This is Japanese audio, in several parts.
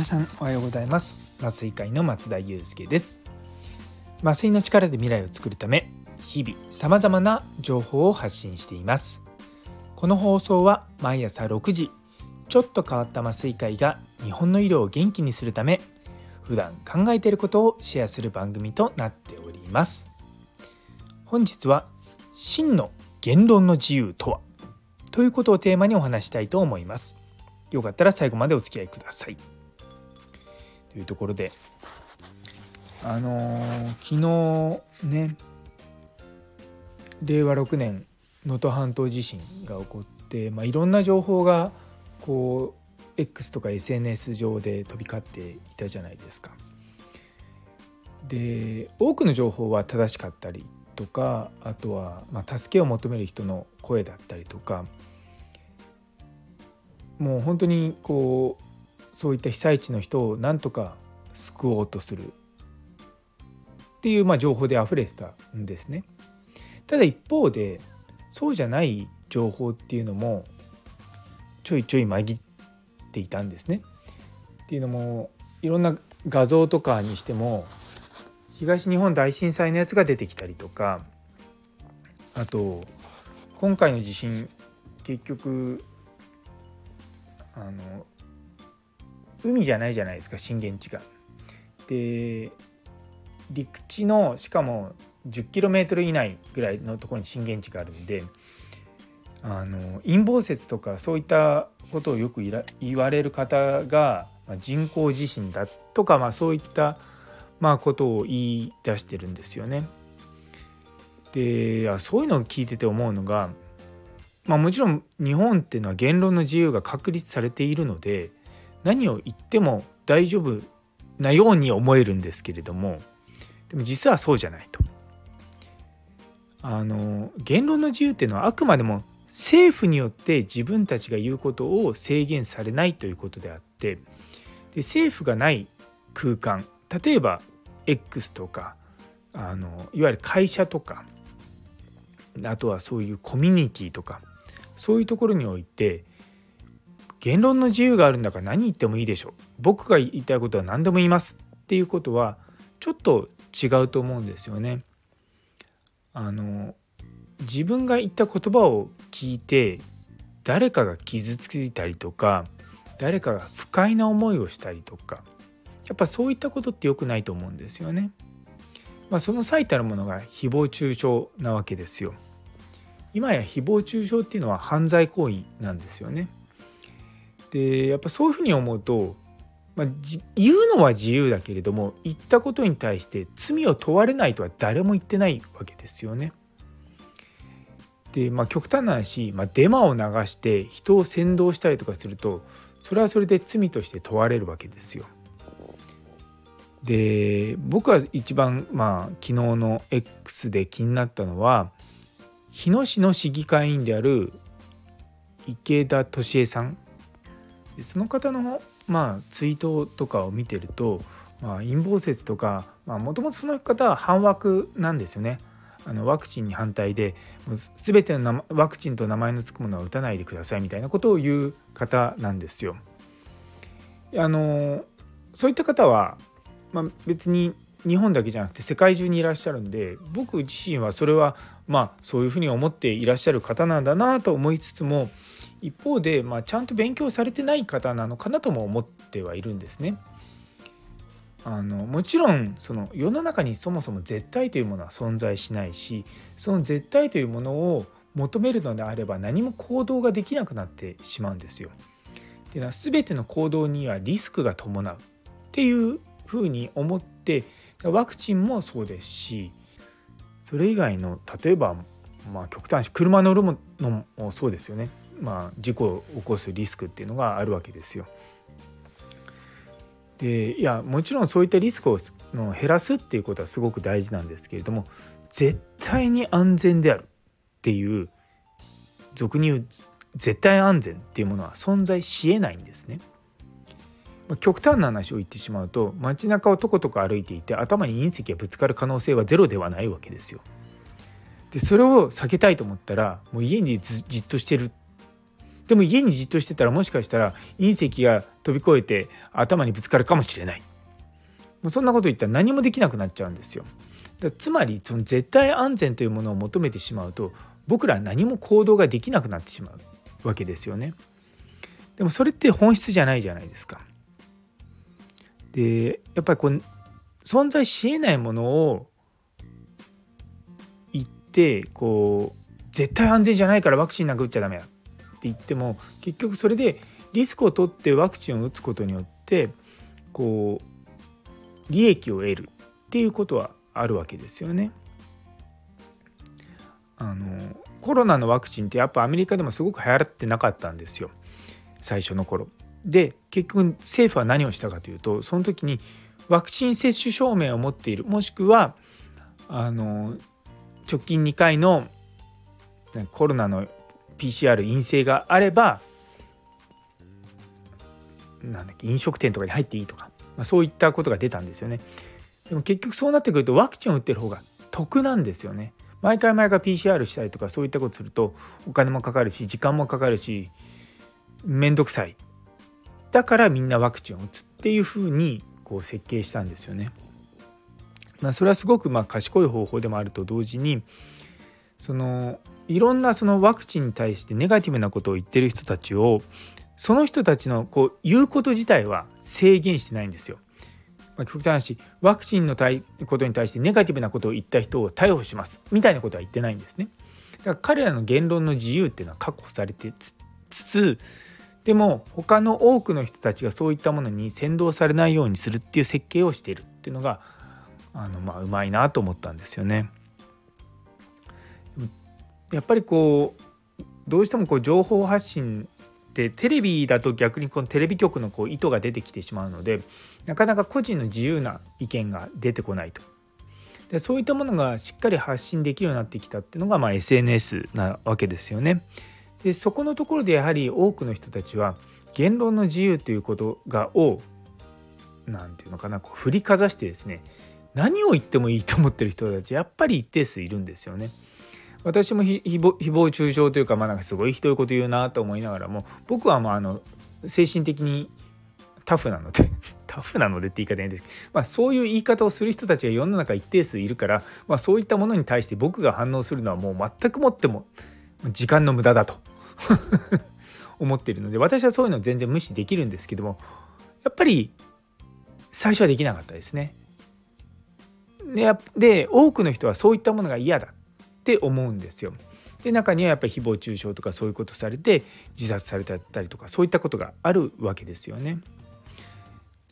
皆さんおはようございます。麻酔会の松田祐介です。麻酔の力で未来を作るため日々様々な情報を発信しています。この放送は毎朝6時ちょっと変わった麻酔会が日本の医療を元気にするため普段考えていることをシェアする番組となっております。本日は真の言論の自由とは？ということをテーマにお話したいと思います。よかったら最後までお付き合いください。というところであのー、昨日ね令和6年能登半島地震が起こって、まあ、いろんな情報がこう X とか SNS 上で飛び交っていたじゃないですか。で多くの情報は正しかったりとかあとは、まあ、助けを求める人の声だったりとかもう本当にこうそういった被災地の人をなんとか救おうとするっていうまあ情報で溢れてたんですね。ただ一方でそうじゃない情報っていうのもちょいちょい紛っていたんですね。っていうのもいろんな画像とかにしても東日本大震災のやつが出てきたりとかあと今回の地震結局あの海じゃないじゃないですか震源地が。で陸地のしかも 10km 以内ぐらいのところに震源地があるんであの陰謀説とかそういったことをよく言われる方が人工地震だとか、まあ、そういった、まあ、ことを言い出してるんですよね。でそういうのを聞いてて思うのがまあ、もちろん日本っていうのは言論の自由が確立されているので何を言っても大丈夫なように思えるんですけれどもでも実はそうじゃないと。あの言論の自由っていうのはあくまでも政府によって自分たちが言うことを制限されないということであってで政府がない空間例えば X とかあのいわゆる会社とかあとはそういうコミュニティとかそういうところにおいて言論の自由があるんだから何言ってもいいでしょ僕が言いたいことは何でも言いますっていうことはちょっと違うと思うんですよね。あの自分が言った言葉を聞いて誰かが傷ついたりとか誰かが不快な思いをしたりとかやっぱそういったことって良くないと思うんですよね。まあ、その最たるものが誹謗中傷なわけですよ。今や誹謗中傷っていうのは犯罪行為なんですよね。でやっぱそういうふうに思うと、まあ、言うのは自由だけれども言ったことに対して罪を問われないとは誰も言ってないわけですよね。でまあ極端な話、まあ、デマを流して人を扇動したりとかするとそれはそれで罪として問われるわけですよ。で僕は一番まあ昨日の X で気になったのは日野市の市議会員である池田敏恵さんでその方のまあツイートとかを見てると、まあ、陰謀説とかもともとその方は反枠なんですよね。あのワクチンに反対でもう全てのワクチンと名前の付くものは打たないでくださいみたいなことを言う方なんですよ。あのそういった方は、まあ、別に日本だけじゃなくて世界中にいらっしゃるんで僕自身はそれはまあそういうふうに思っていらっしゃる方なんだなと思いつつも一方で、まあ、ちゃんと勉強されてない方なのかなとも思ってはいるんですね。あのもちろんその世の中にそもそも絶対というものは存在しないしその絶対というものを求めるのであれば何も行動ができなくなってしまうんですよ。っていうのは全ての行動にはリスクが伴うっていうふうに思ってワクチンもそうですしそれ以外の例えばまあ極端に車乗るのもそうですよね、まあ、事故を起こすリスクっていうのがあるわけですよ。でいやもちろんそういったリスクをの減らすっていうことはすごく大事なんですけれども絶対に安全であるっていう俗に言う絶対安全っていうものは存在しえないんですね。極端な話を言ってしまうと街中をとことこ歩いていて頭に隕石がぶつかる可能性はゼロではないわけですよ。でそれを避けたいと思ったらもう家にじっとしてるっでも家にじっとしてたらもしかしたら隕石が飛び越えて頭にぶつかるかもしれない。もうそんなこと言ったら何もできなくなっちゃうんですよ。だつまりその絶対安全というものを求めてしまうと僕らは何も行動ができなくなってしまうわけですよね。でもそれって本質じゃないじゃないですか。でやっぱりこう存在しえないものを言ってこう絶対安全じゃないからワクチンなんか打っちゃダメだ。って言っても結局それでリスクを取ってワクチンを打つことによってこう利益を得るっていうことはあるわけですよね。あのコロナのワクチンってやっぱアメリカでもすごく流行ってなかったんですよ最初の頃。で結局政府は何をしたかというとその時にワクチン接種証明を持っているもしくはあの直近2回のコロナの PCR 陰性があればなんだっけ飲食店とかに入っていいとか、まあ、そういったことが出たんですよね。でも結局そうなってくるとワクチンを打ってる方が得なんですよね。毎回毎回 PCR したりとかそういったことするとお金もかかるし時間もかかるし面倒くさいだからみんなワクチンを打つっていうふうにこう設計したんですよね。まあ、それはすごくまあ賢い方法でもあると同時にそのいろんなそのワクチンに対してネガティブなことを言ってる人たちをその人たちのこう言うこと自体は制限してないんですよ。まあ、極端な話ワクチンのことに対してネガティブなことを言った人を逮捕しますみたいなことは言ってないんですね。だから彼らの言論の自由っていうのは確保されてつつでも他の多くの人たちがそういったものに扇動されないようにするっていう設計をしているっていうのがあのまあうまいなと思ったんですよね。やっぱりこうどうしてもこう情報発信ってテレビだと逆にこのテレビ局のこう意図が出てきてしまうのでなかなか個人の自由な意見が出てこないと。でそういったものがしっかり発信できるようになってきたっていうのが、まあ、SNS なわけですよね。でそこのところでやはり多くの人たちは言論の自由ということがを何て言うのかなこう振りかざしてですね何を言ってもいいと思ってる人たちやっぱり一定数いるんですよね。私もひ誹謗中傷というか,、まあ、なんかすごいひどいこと言うなと思いながらも僕はまああの精神的にタフなので タフなのでって言い方変ですけど、まあ、そういう言い方をする人たちが世の中一定数いるから、まあ、そういったものに対して僕が反応するのはもう全くもっても時間の無駄だと 思っているので私はそういうの全然無視できるんですけどもやっぱり最初はできなかったですね。で多くの人はそういったものが嫌だって思うんですよ。で中にはやっぱり誹謗中傷とかそういうことされて自殺されたりとかそういったことがあるわけですよね。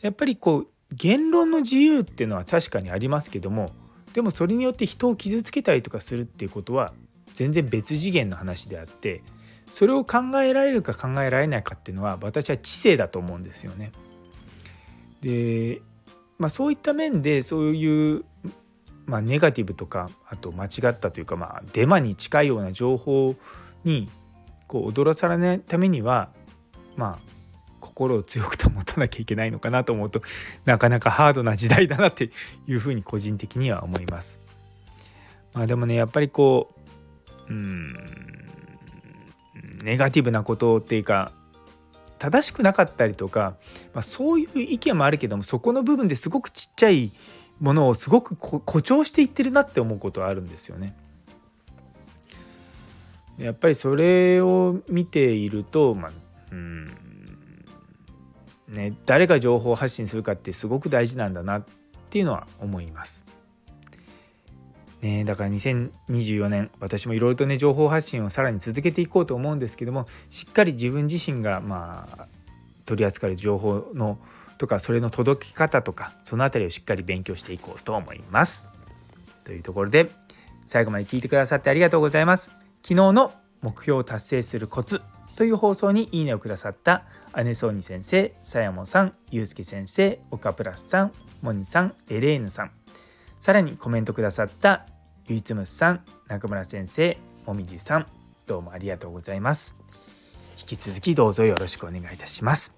やっぱりこう言論の自由っていうのは確かにありますけどもでもそれによって人を傷つけたりとかするっていうことは全然別次元の話であってそれを考えられるか考えられないかっていうのは私は知性だと思うんですよね。で、まあ、そういった面でそういうまあ、ネガティブとかあと間違ったというか、まあ、デマに近いような情報にこう踊らされないためにはまあ心を強く保たなきゃいけないのかなと思うとなかなかハードな時代だなっていうふうに個人的には思います。まあ、でもねやっぱりこううんネガティブなことっていうか正しくなかったりとか、まあ、そういう意見もあるけどもそこの部分ですごくちっちゃいものをすごく誇張していってるなって思うことはあるんですよね。やっぱりそれを見ていると、まあ、うんね、誰が情報発信するかってすごく大事なんだなっていうのは思います。ね、だから2024年私もいろいろとね情報発信をさらに続けていこうと思うんですけどもしっかり自分自身がまあ取り扱う情報のとかそれの届き方とかその辺りをしっかり勉強していこうと思います。というところで最後まで聞いてくださってありがとうございます。昨日の目標を達成するコツという放送にいいねをくださった姉ソーニ先生、さやもさん、ゆうすけ先生、岡プラスさん、モニさん、エレーヌさん、さらにコメントくださったゆいつむさん、中村先生、もみじさん、どうもありがとうございます。引き続きどうぞよろしくお願いいたします。